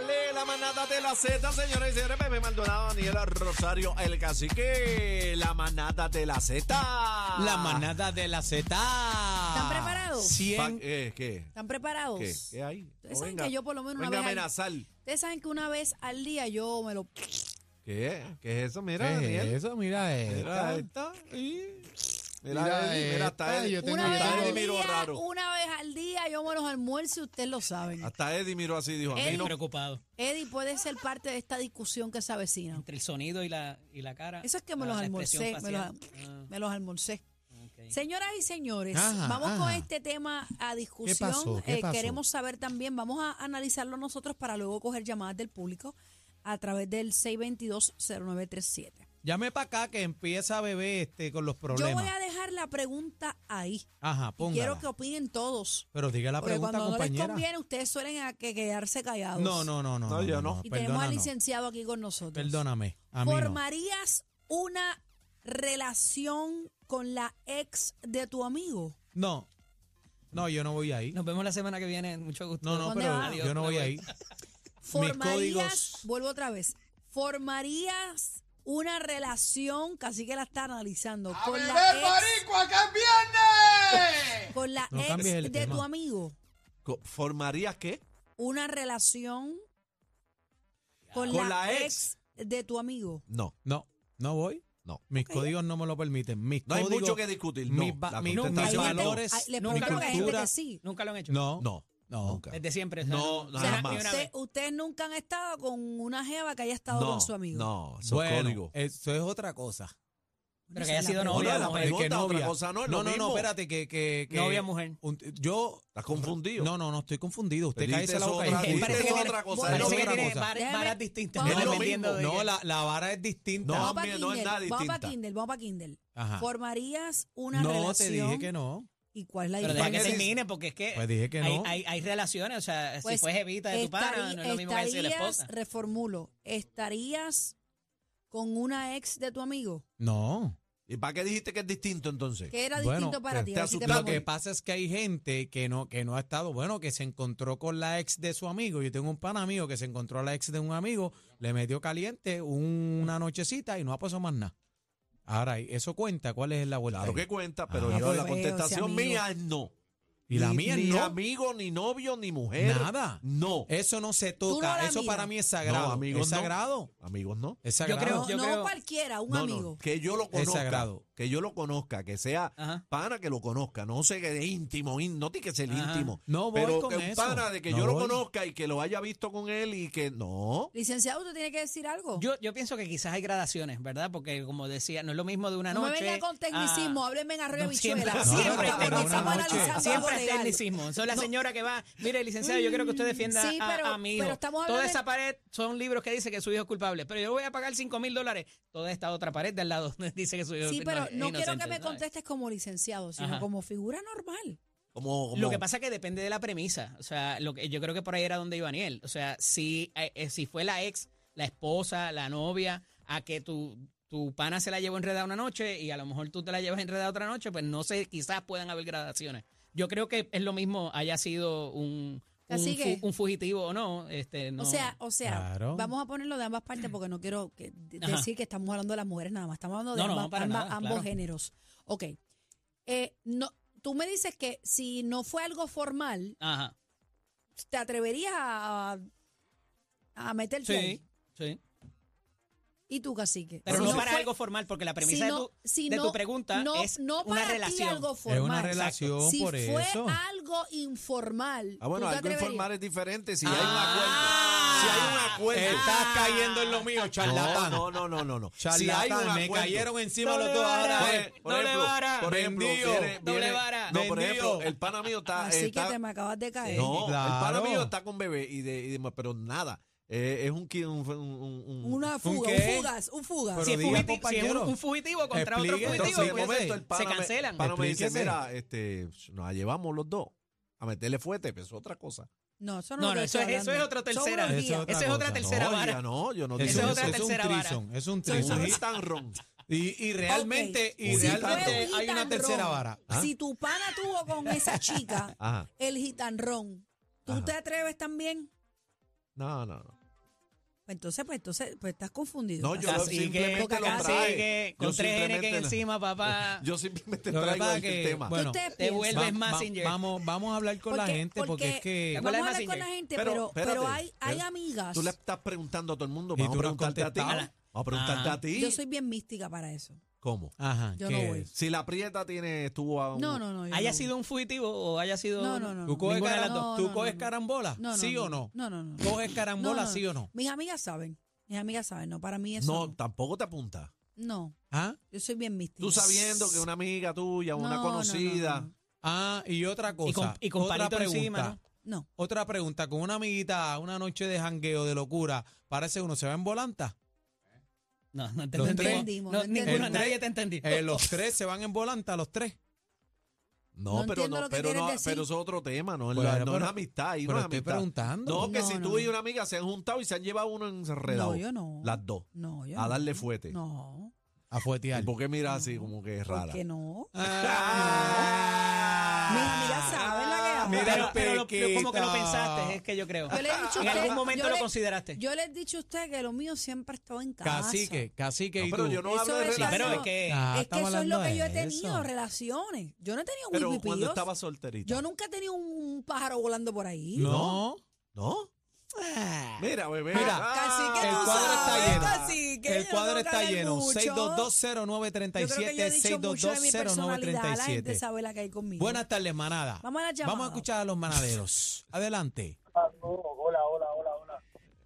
Dale la manada de la Z, señores y señores. Bebé Maldonado, Daniel Rosario, el cacique. La manada de la Z. La manada de la Z. ¿Están preparados? Pa- 100. eh, ¿Qué? ¿Están preparados? ¿Qué? ¿Qué hay? Ustedes No saben venga- que yo por lo menos una venga vez a al- amenazar. Ustedes saben que una vez al día yo me lo... ¿Qué? ¿Qué es eso? Mira, ¿Qué Daniel. es eso? Mira Mira esta. esta. y- Mira, Mira Eddie, mira, esta, yo tengo Una vez, al día, raro. una vez al día yo me los almuerzo y ustedes lo saben. Hasta Eddie miró así y dijo, a mí Eddie. no. preocupado Eddie puede ser parte de esta discusión que se avecina. entre el sonido y la, y la cara. Eso es que me los almorcé, me los, facial. me los almorcé. Ah. Señoras y señores, Ajá, vamos con este tema a discusión. pasó? ¿Qué Eh, pasó? queremos saber también, vamos a analizarlo nosotros para luego coger llamadas del público a través del 622-0937. Llame para acá que empieza a beber este con los Yo problemas. voy a dejar la pregunta ahí. Ajá, Y póngala. quiero que opinen todos. Pero diga la Porque pregunta, cuando no les compañera. conviene, ustedes suelen a que quedarse callados. No, no, no, no. No, yo no. Y tenemos al licenciado aquí con nosotros. Perdóname. A mí no. ¿Formarías una relación con la ex de tu amigo? No. No, yo no voy ahí. Nos vemos la semana que viene. Mucho gusto. No, no, ¿Dónde pero va? yo no voy ahí. ¿Formarías, códigos- vuelvo otra vez, ¿formarías una relación, casi que la está analizando, con la ex, con la No ex cambies el de tema. tu amigo? Co- ¿Formarías qué? ¿Una relación con, Con la, la ex de tu amigo? No, No, no voy. no. Mis códigos no me lo permiten. Mis No hay códigos, mucho que discutir. No, mis, la mis- contestación no. valores, Ay, le Nunca pregunto lo que he hay gente cultura. que sí. Nunca lo han hecho. No, No, no. nunca. Desde siempre. No, no, no, jamás. ni una Usted- ustedes nunca han estado con una jeva que haya estado no, con su amigo. No, eso es Bueno, eso es otra cosa. Pero que haya es sido novia. Hola, la mujer. pregunta que es otra cosa, no es no, lo no, mismo. no, espérate, que, que, que Novia, mujer. un- yo, ¿Estás confundido? no, no, no estoy confundido. Usted Pero cállese la boca. otra- y- dices Parece que otra tiene- cosa, es Parece lo que mismo. tiene cosa. var- Déjeme- varas distintas. vamos a- dependiendo de No, qué- la, la vara es distinta. No, Vamos para no es Kindle, nada vamos para distinta. Kindle, vamos para Kindle. Ajá. ¿Formarías una no, relación? te dije que no. ¿Y cuál es la Pero deja que diferencia? termine, porque es que, Pues dije que hay, no. hay, hay relaciones. O sea, Pues, si fue jevita de tu pana, estarí- no es lo mismo que decir la estarías- esposa. Reformulo, ¿estarías con una ex de tu amigo? No. ¿Y para qué dijiste que es distinto entonces? ¿Qué era Bueno, distinto para te- ti? te te. Lo que pasa es que hay gente que no, que no ha estado, bueno, que se encontró con la ex de su amigo. Yo tengo un pan amigo que se encontró a la ex de un amigo, le metió caliente una nochecita y no ha pasado más nada. Ahora, eso cuenta, ¿cuál es la vuelta? Claro ahí? que cuenta, pero Ah, yo pues, la contestación amigo. mía es no. Y la Ni- mía ni no. amigo, ni novio, ni mujer. Nada. No. Eso no se no toca. la eso miras. para mí es sagrado. No, amigos, es no. sagrado. Amigos no. Es Yo sagrado. creo- No, yo no creo- cualquiera, un No, no, amigo. que yo lo conozca. sagrado. Que yo lo conozca, que sea Ajá. pana que lo conozca. No sé que de íntimo, ín- no tiene que ser Ajá. íntimo. No voy pero con que un eso. pana de que No yo lo voy. conozca y que lo haya visto con él y que no. Licenciado, ¿usted tiene que decir algo? Yo, yo pienso que quizás hay gradaciones, ¿verdad? Porque como decía, no es lo mismo de una no me noche. venga con tecnicismo, a- hábleme en arroyo No, bichuela. siempre, No, siempre, no, es no, porque no, tecnicismo. estamos una noche. analizando Siempre algo es legal. tecnicismo. Soy la No. señora que va, mire, licenciado, yo quiero que usted defienda Sí, a- pero- a, mi hijo. pero estamos Toda hablando esa pared son libros que dice que su hijo es culpable, pero yo voy a pagar 5 mil dólares. Toda esta otra pared de al lado dice que su hijo Sí, es pero es no quiero que me contestes como licenciado, sino Ajá. como figura normal. Como, como- Lo que pasa es que depende de la premisa. O sea, lo que yo creo que por ahí era donde iba Daniel. O sea, si, eh, eh, si fue la ex, la esposa, la novia, a que tu, tu pana se la llevó enredada una noche y a lo mejor tú te la llevas enredada otra noche, pues no sé, quizás puedan haber gradaciones. Yo creo que es lo mismo haya sido un, un, fugitivo o no. Este, no. O sea, o sea, Claro. vamos a ponerlo de ambas partes porque no quiero que- de- decir que estamos hablando de las mujeres nada más, estamos hablando de No, no, ambas- para ambas- nada, ambos claro. géneros. Ok. Eh, no, tú me dices que si no fue algo formal, Ajá. ¿te atreverías a, a meterte Sí, ahí? sí. ¿Y tú, cacique? Pero Si no, para fue- algo formal, porque la si premisa de, no- tu, si de no- tu pregunta no- es no una para ti relación. algo Es formal. una relación si por fue eso. algo informal. Ah, bueno, ¿tú te algo informal es diferente. Si hay un Ah. acuerdo. Si hay un acuerdo. Estás cayendo en lo mío, charlatán. No, no, no, no, no. Si hay un me acuerdo. cayeron encima Doble los dos ahora. Por, Doble ejemplo, vara. por ejemplo, Vendido. viene- Doble vara. No, por ejemplo, el pana mío está. Así está- que te me acabas de caer. no, el pana Claro. mío está con bebé y de, y de- pero nada. Eh, es un, un, un, un- un- Una fuga, un, fugas, un fugas. Pero si es, diga, fugiti- si es un, un fugitivo contra Explique, otro Entonces, fugitivo, de pues, momento, el pana se me- cancelan. el pana me dice, mira, este, nos la llevamos los dos a meterle fuerte, pero es otra cosa. No, eso no, No, es no, eso es- eso es hablando. otra tercera. Eso es otra Esa es otra tercera no, vara. ya no, yo no Eso es otra es un tercera vara. trison, es un trison. es tan ron. Y, y realmente, y. Si realmente un hay una tercera vara. ¿Ah? Si tu pana tuvo con esa chica Ajá. el gitanrón, ¿tú Ajá. te atreves también? No, no, no. Entonces, pues entonces, pues estás confundido. No, yo Así- que, simplemente lo así trae. que Yo con tres N que encima, papá. Yo simplemente Lo traigo este que, tema. bueno, ¿Qué ustedes te vuelves va- va- vamos, vamos a hablar con la gente porque, es que... ¿Te Vamos a hablar con la gente, Pero, pero, hay, hay amigas. Tú le estás preguntando a todo el mundo. Vamos a preguntarte a ti. contestado. Vamos a preguntarte Ah. a ti. Yo soy bien mística para eso. ¿Cómo? Ajá, Yo ¿qué no voy. Si la prieta tiene, estuvo a un... No, no, no. yo haya no. sido un fugitivo o haya sido. No, no, no. ¿Tú coges, Ninguna de las caram- dos. No, ¿tú no, coges no. carambola? No, no, ¿Sí no, o no? No, no, no. ¿Coges carambola, No, no, sí o no? Mis amigas saben. Mis amigas saben. No, para mí eso. No, No, tampoco te apunta. no. ¿Ah? Yo soy bien mística. Tú sabiendo que una amiga tuya, una No, no, conocida... no, no. Ah, y otra cosa. Y con, y con otra palito pregunta. encima, ¿no? No. Otra pregunta. Con una amiguita, una noche de jangueo, de locura, ¿parece uno se va en volanta? No, no te Los entendimos. entendimos, No, no ninguno, entendimos. nadie te entendió. Eh, los tres se van en volanta, los tres. No, No pero no, que pero no, decir. pero es otro tema, no, es Bueno, la- no pero- es amistad, ahí pero no es estoy amistad. preguntando. No, que No, si no. tú y una amiga se han juntado y se han llevado uno enredado. No, yo no. Las dos. No, yo A no. darle fuete. No. A fuetear. ¿Y por qué miras así como que es ¿Por rara? qué no? Ah. Mis amigas saben que. Mira pero, pero lo- lo- como que lo pensaste, es que yo creo. Yo le he dicho a en usted- algún momento lo le- consideraste. Yo les he dicho a usted que lo mío siempre ha estado en casa. Cacique, cacique No, y pero tú. yo no Eso hablo de es Sí, relación. pero es que. Ah, es que eso es lo que yo he tenido, eso. relaciones. Yo no he tenido Pero cuando estaba solterita. Yo nunca he tenido un pájaro volando por ahí. No. ¿No? Mira, bebé. Mira, Ah, el cuadro está sabes, lleno. cacique, El cuadro está lleno. mucho. 6220937, Yo creo que yo he dicho mucho de mi personalidad. La gente 6220937. sabe la que hay conmigo. Buenas tardes, manada. Vamos a Vamos a escuchar a los manaderos. Adelante. Hola, hola, hola, hola.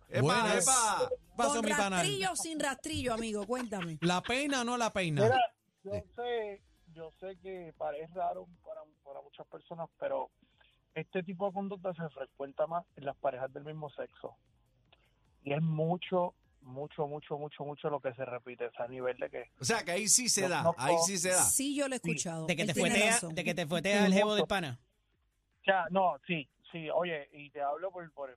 Epa, Buenas. epa. ¿Qué pasó, Con mi rastrillo o sin rastrillo, amigo, cuéntame. ¿La peina o no la peina? Mira, yo sé, yo sé que parece raro para, para muchas personas, pero este tipo de conducta se frecuenta más en las parejas del mismo sexo. Y es mucho, mucho, mucho, mucho, mucho lo que se repite. O sea, a nivel de que O sea, que ahí sí se da. no, Ahí sí se da. Sí, yo lo he escuchado. De que te fuetea, de que te fuetea el jevo del pana. Sea, no, sí, sí, oye, y te hablo por... por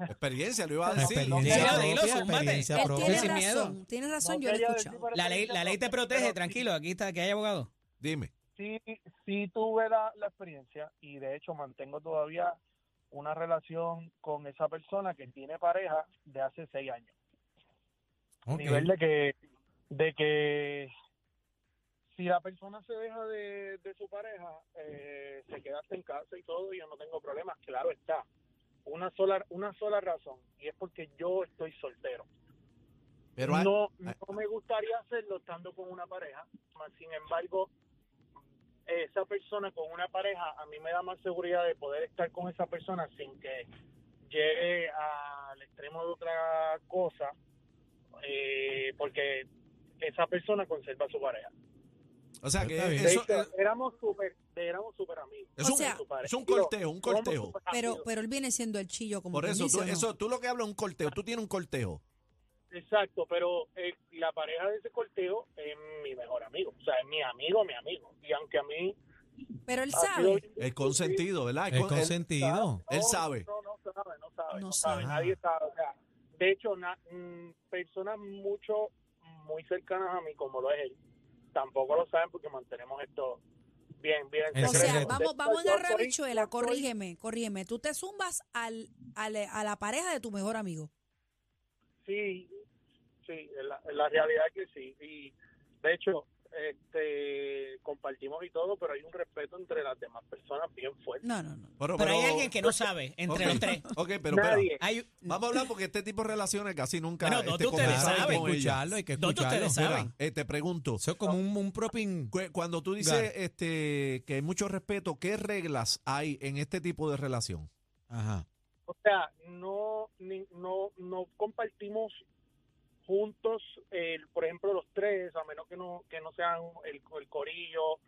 Experiencia, lo iba a decir. experiencia Dilo, experiencia Él propia. tiene sin miedo. razón, tiene razón, no yo lo he escuchado. La ley, la ley te protege, tranquilo, aquí está, que hay abogado. Dime. Sí, sí, tuve la, la experiencia y de hecho mantengo todavía una relación con esa persona que tiene pareja de hace seis años. A Ok. nivel de que, de que si la persona se deja de, de su pareja, eh, se queda hasta en casa y todo, y yo no tengo problemas, claro está. Una sola, una sola razón, y es porque yo estoy soltero. Pero hay- no, no me gustaría hacerlo estando con una pareja, más sin embargo, esa persona con una pareja a mí me da más seguridad de poder estar con esa persona sin que llegue al extremo de otra cosa, eh, porque esa persona conserva a su pareja. o sea, que eso hecho, es, éramos súper éramos super amigos. es O un, sea- es un Digo, cortejo, un súper Pero, pero él viene siendo el chillo, como Por eso, dice, tú, ¿o no? eso, tú lo que hablas es un cortejo. Tú tienes un cortejo. Exacto, pero eh, la pareja de ese cortejo es mi mejor amigo. O sea, es mi amigo, mi amigo. Y aunque a mí... Pero él sido- sabe. El consentido, ¿verdad? El con- el- consentido. Él No, sabe. No, no sabe, no sabe, No no, sabe. sabe, nadie sabe. O sea, de hecho, na- mm, personas mucho, muy cercanas a mí, como lo es él, tampoco lo saben porque mantenemos esto bien, bien En O sea, vamos, vamos en Yo agarrar soy- bichuela, yo soy- corrígeme, corrígeme. Tú te zumbas al, al- a la pareja de tu mejor amigo. Sí, sí, la, realidad es que sí. Y de hecho, este compartimos y todo, pero hay un respeto entre las demás personas bien fuerte. No, no, no. Pero, Pero hay alguien que no sabe, entre los tres. Ok, pero. Hay, Vamos a hablar porque este tipo de relaciones casi nunca dos este, de ustedes saben. escucharlo, hay que escucharlo. ustedes Mira, saben. eh, te pregunto, Eso es como un, un propin. cu- cuando tú dices Claro. este, que hay mucho respeto, ¿qué reglas hay en este tipo de relación? Ajá. O sea, no, ni- no, no compartimos juntos, el, por ejemplo, los tres, a menos que no, que no sean el, el corillo,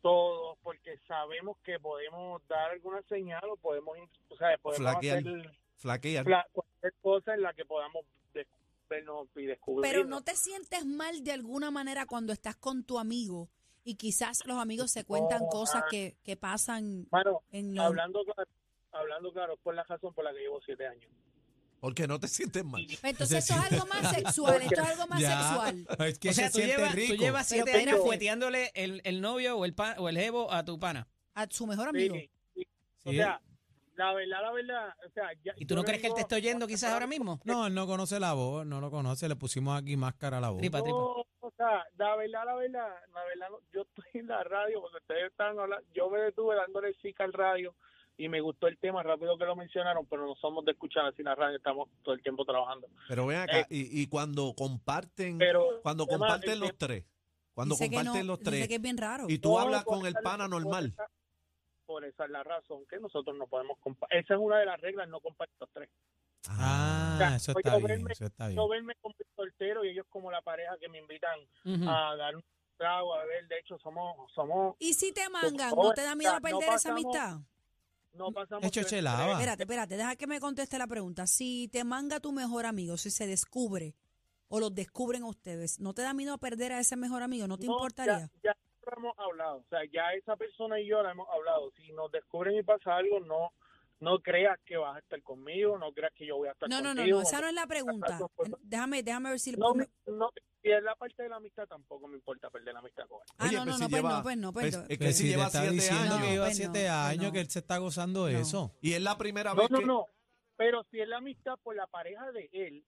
todos, porque sabemos que podemos dar alguna señal o podemos, o sea, podemos Flaquear. hacer Flaquear. fla- cualquier cosa en la que podamos vernos y descubrir. Pero no te sientes mal de alguna manera cuando estás con tu amigo y quizás los amigos se cuentan No, cosas ah. que, que pasan Bueno, en hablando claro, hablando claro, es por la razón por la que llevo siete años. Porque no te sientes mal. Entonces esto es algo más sexual, esto es algo más Ya. sexual. Es que o sea, se tú rico. tú llevas Pero siete años fueteándole el, el novio o el, pa- o el jevo a tu pana. A su mejor amigo. sí. Sí, O sea, La verdad, la verdad, o sea, ya, ¿Y tú no crees que él te está oyendo quizás ahora mismo? No, él no conoce la voz, no lo conoce, le pusimos aquí máscara a la voz. Tripa, tripa. No, o sea, la verdad, la verdad, la verdad, yo estoy en la radio, porque ustedes están hablando, yo me detuve dándole chica al radio y me gustó el tema rápido que lo mencionaron, pero no somos de escuchar así la radio, estamos todo el tiempo trabajando. Pero ven acá, Eh, y, y cuando comparten, Pero cuando el comparten el los tres, cuando comparten no, los tres, que es bien raro. y tú No, hablas con el pana por normal. esa- Por esa es la razón que nosotros no podemos compartir. Esa es una de las reglas, no compartir los tres. Ah, O sea, eso oye, está bien, verme- eso está bien. Yo verme como soltero y ellos como la pareja que me invitan a dar un trago, a beber. De hecho, somos, somos, ¿Y si te mangan? ¿No te da miedo o sea, no perder esa amistad? No pasamos. Hecho tres- chelaba. tres- Espérate, espérate, deja que me conteste la pregunta. Si te manga tu mejor amigo, si se descubre o los descubren a ustedes, ¿no te da miedo perder a ese mejor amigo? ¿No te No, importaría? Ya, ya lo hemos hablado, o sea, ya esa persona y yo la hemos hablado. Si nos descubren y pasa algo, no no creas que vas a estar conmigo, no creas que yo voy a estar No, no, no, contigo. no, esa no es la pregunta. no, Déjame, déjame ver si... No, me- no, si es la parte de la amistad, tampoco me importa perder la amistad con él. ah, Oye, no, pues no, si no, pues lleva- no, pues no, pues pues, no. es que Que si si te lleva está siete diciendo años. que lleva pues no, siete pues años, no. que él se está gozando No. eso. Y es la primera No, vez no, que... no. Pero si es la amistad por la pareja de él,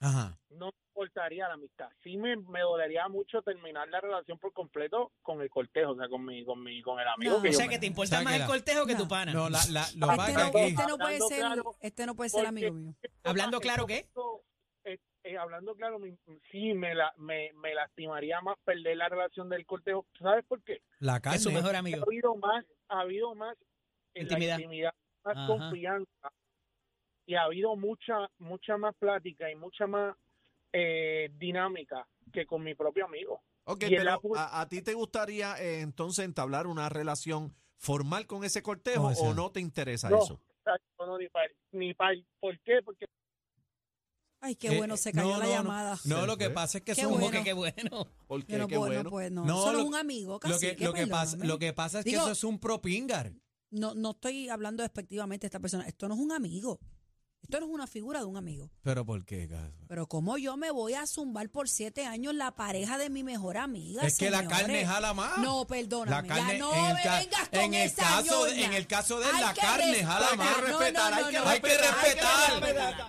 Ajá. no me importaría la amistad. Sí me, me dolería mucho terminar la relación por completo con el cortejo, o sea, con mi, con mi, con el amigo No. que O yo sea me- que te importa O sea, más que el la- cortejo que No. tu pana. No, la, la, lo Este es no, que este no puede Hablando ser, claro, este no puede ser porque- amigo mío. Hablando claro, ¿qué? Eh, hablando claro, me- sí me, la, me, me lastimaría más perder la relación del cortejo. ¿Sabes por qué? la Es su mejor Ha amigo. habido más, ha habido más en Intimidad. la intimidad, más Ajá. confianza y ha habido mucha, mucha más plática y mucha más eh, dinámica que con mi propio amigo. Ok, Y pero a, a ti te gustaría eh, entonces entablar una relación formal con ese cortejo o no te interesa No, eso? no, ni para, ni para, ¿por qué? Porque Ay, qué Eh, bueno, se cayó no, la no, no. llamada. No, lo que pasa es que Qué son bueno. que qué bueno. Porque no qué puedo, bueno. no puedo, no. No, Solo lo- un amigo, lo casi. que, lo que pasa, lo que pasa es que eso es un propingar. No, no estoy hablando despectivamente de esta persona. Esto no es un amigo. Esto no es una figura de un amigo. Pero ¿por qué? Cas? Pero ¿cómo yo me voy a zumbar por siete años la pareja de mi mejor amiga? Es que la carne jala más. No, perdóname. La carne, no en el me vengas con en el esa caso en el caso de Hay la que carne respetar. jala más. No, no, no, no, no. Hay que respetar.